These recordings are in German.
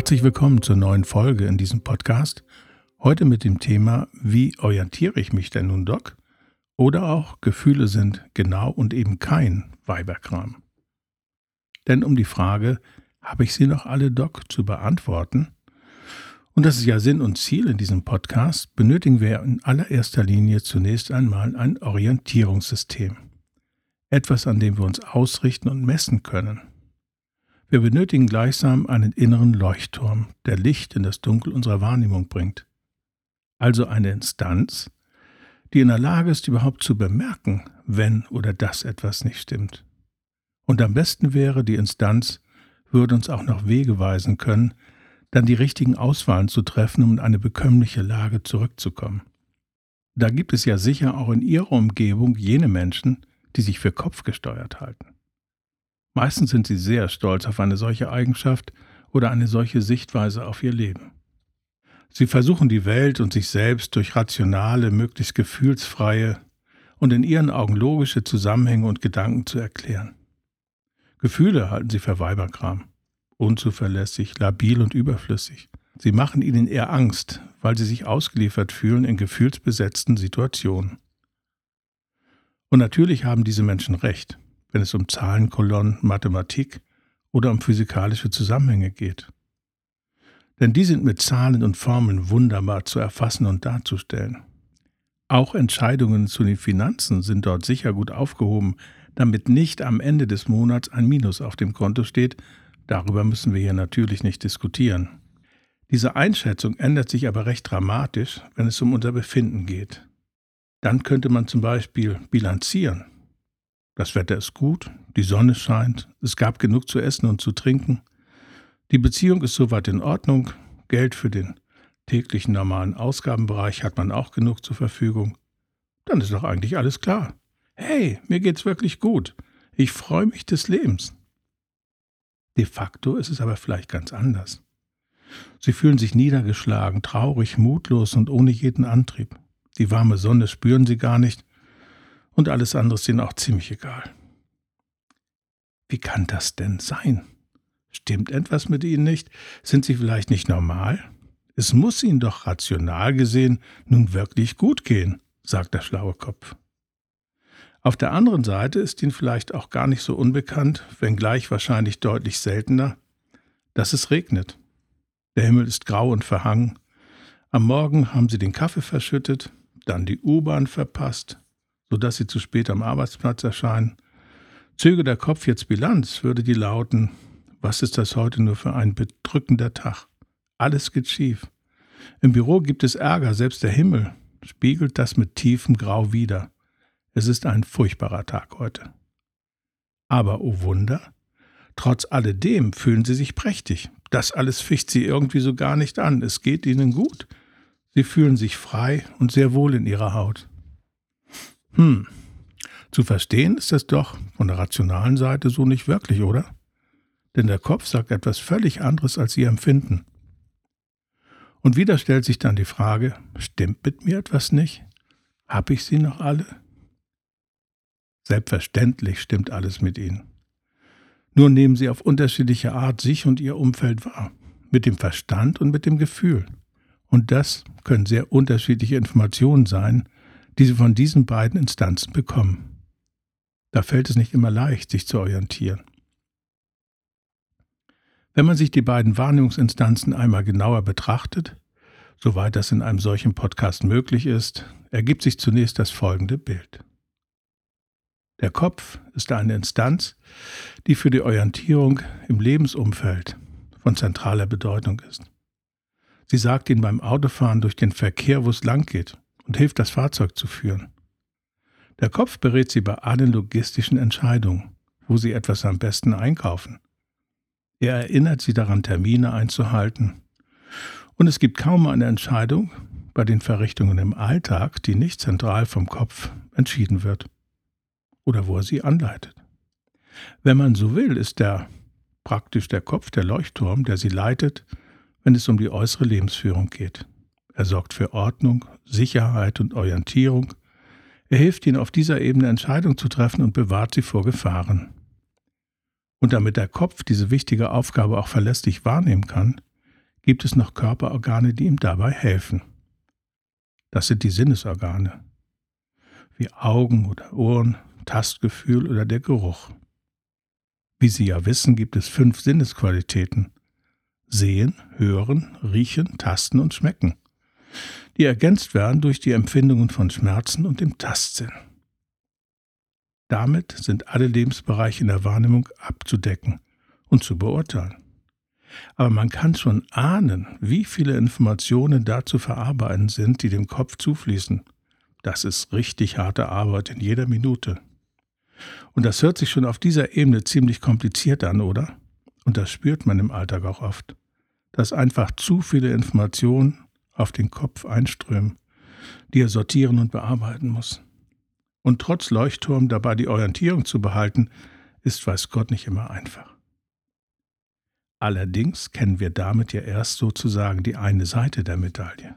Herzlich willkommen zur neuen Folge in diesem Podcast. Heute mit dem Thema Wie orientiere ich mich denn nun, Doc? Oder auch Gefühle sind genau und eben kein Weiberkram. Denn um die Frage, habe ich sie noch alle, Doc, zu beantworten? Und das ist ja Sinn und Ziel in diesem Podcast, benötigen wir in allererster Linie zunächst einmal ein Orientierungssystem. Etwas, an dem wir uns ausrichten und messen können. Wir benötigen gleichsam einen inneren Leuchtturm, der Licht in das Dunkel unserer Wahrnehmung bringt. Also eine Instanz, die in der Lage ist, überhaupt zu bemerken, wenn oder dass etwas nicht stimmt. Und am besten wäre, die Instanz würde uns auch noch Wege weisen können, dann die richtigen Auswahlen zu treffen, um in eine bekömmliche Lage zurückzukommen. Da gibt es ja sicher auch in Ihrer Umgebung jene Menschen, die sich für Kopf gesteuert halten. Meistens sind sie sehr stolz auf eine solche Eigenschaft oder eine solche Sichtweise auf ihr Leben. Sie versuchen die Welt und sich selbst durch rationale, möglichst gefühlsfreie und in ihren Augen logische Zusammenhänge und Gedanken zu erklären. Gefühle halten sie für Weiberkram, unzuverlässig, labil und überflüssig. Sie machen ihnen eher Angst, weil sie sich ausgeliefert fühlen in gefühlsbesetzten Situationen. Und natürlich haben diese Menschen recht wenn es um Zahlenkolonnen, Mathematik oder um physikalische Zusammenhänge geht. Denn die sind mit Zahlen und Formeln wunderbar zu erfassen und darzustellen. Auch Entscheidungen zu den Finanzen sind dort sicher gut aufgehoben, damit nicht am Ende des Monats ein Minus auf dem Konto steht. Darüber müssen wir hier natürlich nicht diskutieren. Diese Einschätzung ändert sich aber recht dramatisch, wenn es um unser Befinden geht. Dann könnte man zum Beispiel bilanzieren. Das Wetter ist gut, die Sonne scheint, es gab genug zu essen und zu trinken. Die Beziehung ist soweit in Ordnung, Geld für den täglichen normalen Ausgabenbereich hat man auch genug zur Verfügung. Dann ist doch eigentlich alles klar. Hey, mir geht's wirklich gut. Ich freue mich des Lebens. De facto ist es aber vielleicht ganz anders. Sie fühlen sich niedergeschlagen, traurig, mutlos und ohne jeden Antrieb. Die warme Sonne spüren sie gar nicht und alles andere ist ihnen auch ziemlich egal. Wie kann das denn sein? Stimmt etwas mit ihnen nicht? Sind sie vielleicht nicht normal? Es muss ihnen doch rational gesehen nun wirklich gut gehen, sagt der schlaue Kopf. Auf der anderen Seite ist ihnen vielleicht auch gar nicht so unbekannt, wenngleich wahrscheinlich deutlich seltener, dass es regnet. Der Himmel ist grau und verhangen. Am Morgen haben sie den Kaffee verschüttet, dann die U-Bahn verpasst, sodass sie zu spät am Arbeitsplatz erscheinen. Zöge der Kopf jetzt Bilanz, würde die lauten, was ist das heute nur für ein bedrückender Tag? Alles geht schief. Im Büro gibt es Ärger, selbst der Himmel spiegelt das mit tiefem Grau wider. Es ist ein furchtbarer Tag heute. Aber, o oh Wunder, trotz alledem fühlen sie sich prächtig. Das alles ficht sie irgendwie so gar nicht an. Es geht ihnen gut. Sie fühlen sich frei und sehr wohl in ihrer Haut. Hm, zu verstehen ist das doch von der rationalen Seite so nicht wirklich, oder? Denn der Kopf sagt etwas völlig anderes, als Sie empfinden. Und wieder stellt sich dann die Frage, stimmt mit mir etwas nicht? Hab ich sie noch alle? Selbstverständlich stimmt alles mit Ihnen. Nur nehmen Sie auf unterschiedliche Art sich und Ihr Umfeld wahr, mit dem Verstand und mit dem Gefühl. Und das können sehr unterschiedliche Informationen sein, die sie von diesen beiden Instanzen bekommen. Da fällt es nicht immer leicht, sich zu orientieren. Wenn man sich die beiden Wahrnehmungsinstanzen einmal genauer betrachtet, soweit das in einem solchen Podcast möglich ist, ergibt sich zunächst das folgende Bild. Der Kopf ist eine Instanz, die für die Orientierung im Lebensumfeld von zentraler Bedeutung ist. Sie sagt Ihnen beim Autofahren durch den Verkehr, wo es lang geht und hilft, das Fahrzeug zu führen. Der Kopf berät Sie bei allen logistischen Entscheidungen, wo Sie etwas am besten einkaufen. Er erinnert Sie daran, Termine einzuhalten. Und es gibt kaum eine Entscheidung bei den Verrichtungen im Alltag, die nicht zentral vom Kopf entschieden wird oder wo er sie anleitet. Wenn man so will, ist der praktisch der Kopf der Leuchtturm, der sie leitet, wenn es um die äußere Lebensführung geht. Er sorgt für Ordnung, Sicherheit und Orientierung. Er hilft ihnen auf dieser Ebene Entscheidungen zu treffen und bewahrt sie vor Gefahren. Und damit der Kopf diese wichtige Aufgabe auch verlässlich wahrnehmen kann, gibt es noch Körperorgane, die ihm dabei helfen. Das sind die Sinnesorgane, wie Augen oder Ohren, Tastgefühl oder der Geruch. Wie Sie ja wissen, gibt es fünf Sinnesqualitäten. Sehen, hören, riechen, tasten und schmecken, die ergänzt werden durch die Empfindungen von Schmerzen und dem Tastsinn. Damit sind alle Lebensbereiche in der Wahrnehmung abzudecken und zu beurteilen. Aber man kann schon ahnen, wie viele Informationen da zu verarbeiten sind, die dem Kopf zufließen. Das ist richtig harte Arbeit in jeder Minute. Und das hört sich schon auf dieser Ebene ziemlich kompliziert an, oder? Und das spürt man im Alltag auch oft, dass einfach zu viele Informationen auf den Kopf einströmen, die er sortieren und bearbeiten muss. Und trotz Leuchtturm dabei die Orientierung zu behalten, ist weiß Gott nicht immer einfach. Allerdings kennen wir damit ja erst sozusagen die eine Seite der Medaille.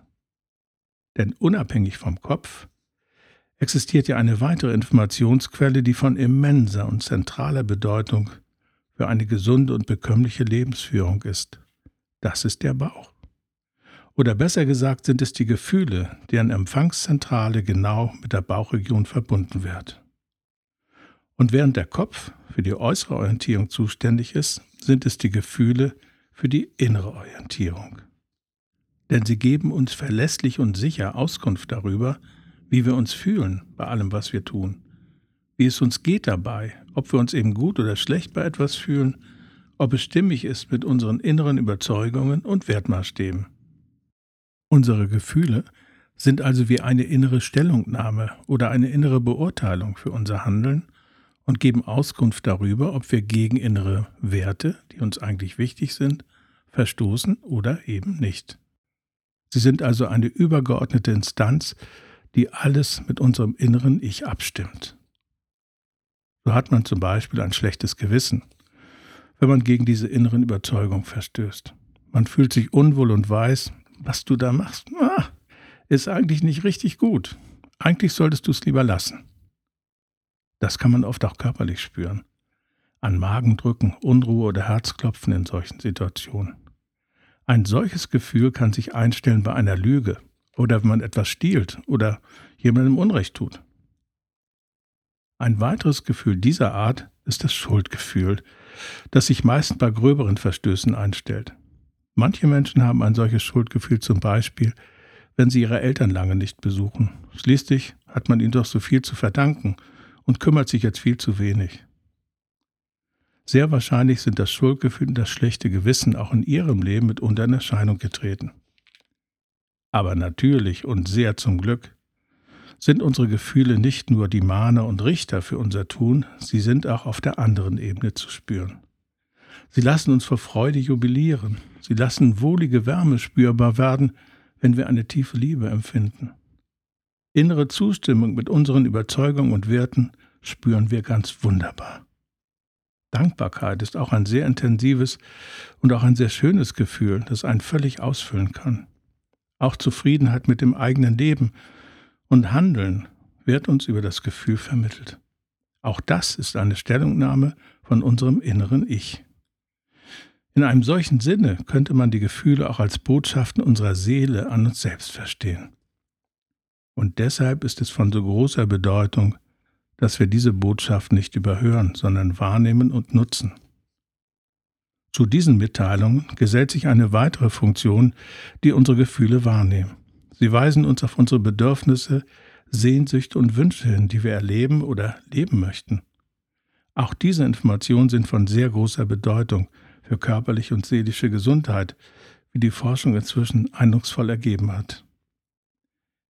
Denn unabhängig vom Kopf existiert ja eine weitere Informationsquelle, die von immenser und zentraler Bedeutung für eine gesunde und bekömmliche Lebensführung ist. Das ist der Bauch. Oder besser gesagt sind es die Gefühle, deren Empfangszentrale genau mit der Bauchregion verbunden wird. Und während der Kopf für die äußere Orientierung zuständig ist, sind es die Gefühle für die innere Orientierung. Denn sie geben uns verlässlich und sicher Auskunft darüber, wie wir uns fühlen bei allem, was wir tun, wie es uns geht dabei, ob wir uns eben gut oder schlecht bei etwas fühlen, ob es stimmig ist mit unseren inneren Überzeugungen und Wertmaßstäben. Unsere Gefühle sind also wie eine innere Stellungnahme oder eine innere Beurteilung für unser Handeln und geben Auskunft darüber, ob wir gegen innere Werte, die uns eigentlich wichtig sind, verstoßen oder eben nicht. Sie sind also eine übergeordnete Instanz, die alles mit unserem inneren Ich abstimmt. So hat man zum Beispiel ein schlechtes Gewissen, wenn man gegen diese inneren Überzeugungen verstößt. Man fühlt sich unwohl und weiß, was du da machst, ist eigentlich nicht richtig gut. Eigentlich solltest du es lieber lassen. Das kann man oft auch körperlich spüren. An Magendrücken, Unruhe oder Herzklopfen in solchen Situationen. Ein solches Gefühl kann sich einstellen bei einer Lüge oder wenn man etwas stiehlt oder jemandem Unrecht tut. Ein weiteres Gefühl dieser Art ist das Schuldgefühl, das sich meist bei gröberen Verstößen einstellt. Manche Menschen haben ein solches Schuldgefühl zum Beispiel, wenn sie ihre Eltern lange nicht besuchen. Schließlich hat man ihnen doch so viel zu verdanken und kümmert sich jetzt viel zu wenig. Sehr wahrscheinlich sind das Schuldgefühl und das schlechte Gewissen auch in ihrem Leben mitunter in Erscheinung getreten. Aber natürlich und sehr zum Glück sind unsere Gefühle nicht nur die Mahner und Richter für unser Tun, sie sind auch auf der anderen Ebene zu spüren. Sie lassen uns vor Freude jubilieren, sie lassen wohlige Wärme spürbar werden, wenn wir eine tiefe Liebe empfinden. Innere Zustimmung mit unseren Überzeugungen und Werten spüren wir ganz wunderbar. Dankbarkeit ist auch ein sehr intensives und auch ein sehr schönes Gefühl, das einen völlig ausfüllen kann. Auch Zufriedenheit mit dem eigenen Leben und Handeln wird uns über das Gefühl vermittelt. Auch das ist eine Stellungnahme von unserem inneren Ich. In einem solchen Sinne könnte man die Gefühle auch als Botschaften unserer Seele an uns selbst verstehen. Und deshalb ist es von so großer Bedeutung, dass wir diese Botschaft nicht überhören, sondern wahrnehmen und nutzen. Zu diesen Mitteilungen gesellt sich eine weitere Funktion, die unsere Gefühle wahrnehmen. Sie weisen uns auf unsere Bedürfnisse, Sehnsüchte und Wünsche hin, die wir erleben oder leben möchten. Auch diese Informationen sind von sehr großer Bedeutung für körperliche und seelische Gesundheit, wie die Forschung inzwischen eindrucksvoll ergeben hat.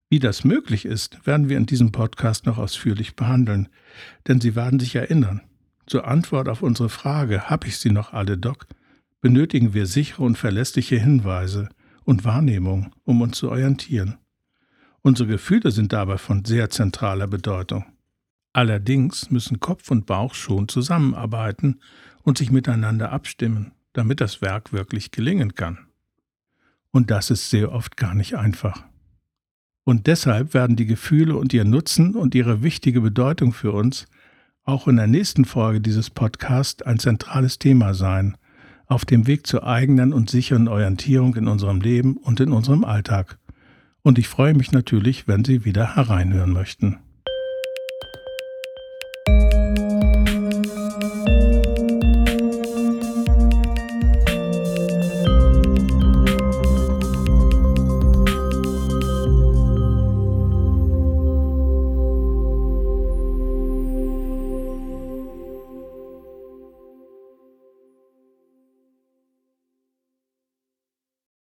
Wie das möglich ist, werden wir in diesem Podcast noch ausführlich behandeln, denn Sie werden sich erinnern. Zur Antwort auf unsere Frage, habe ich sie noch alle, Doc, benötigen wir sichere und verlässliche Hinweise und Wahrnehmung, um uns zu orientieren. Unsere Gefühle sind dabei von sehr zentraler Bedeutung. Allerdings müssen Kopf und Bauch schon zusammenarbeiten und sich miteinander abstimmen, damit das Werk wirklich gelingen kann. Und das ist sehr oft gar nicht einfach. Und deshalb werden die Gefühle und ihr Nutzen und ihre wichtige Bedeutung für uns auch in der nächsten Folge dieses Podcasts ein zentrales Thema sein, auf dem Weg zur eigenen und sicheren Orientierung in unserem Leben und in unserem Alltag. Und ich freue mich natürlich, wenn Sie wieder hereinhören möchten.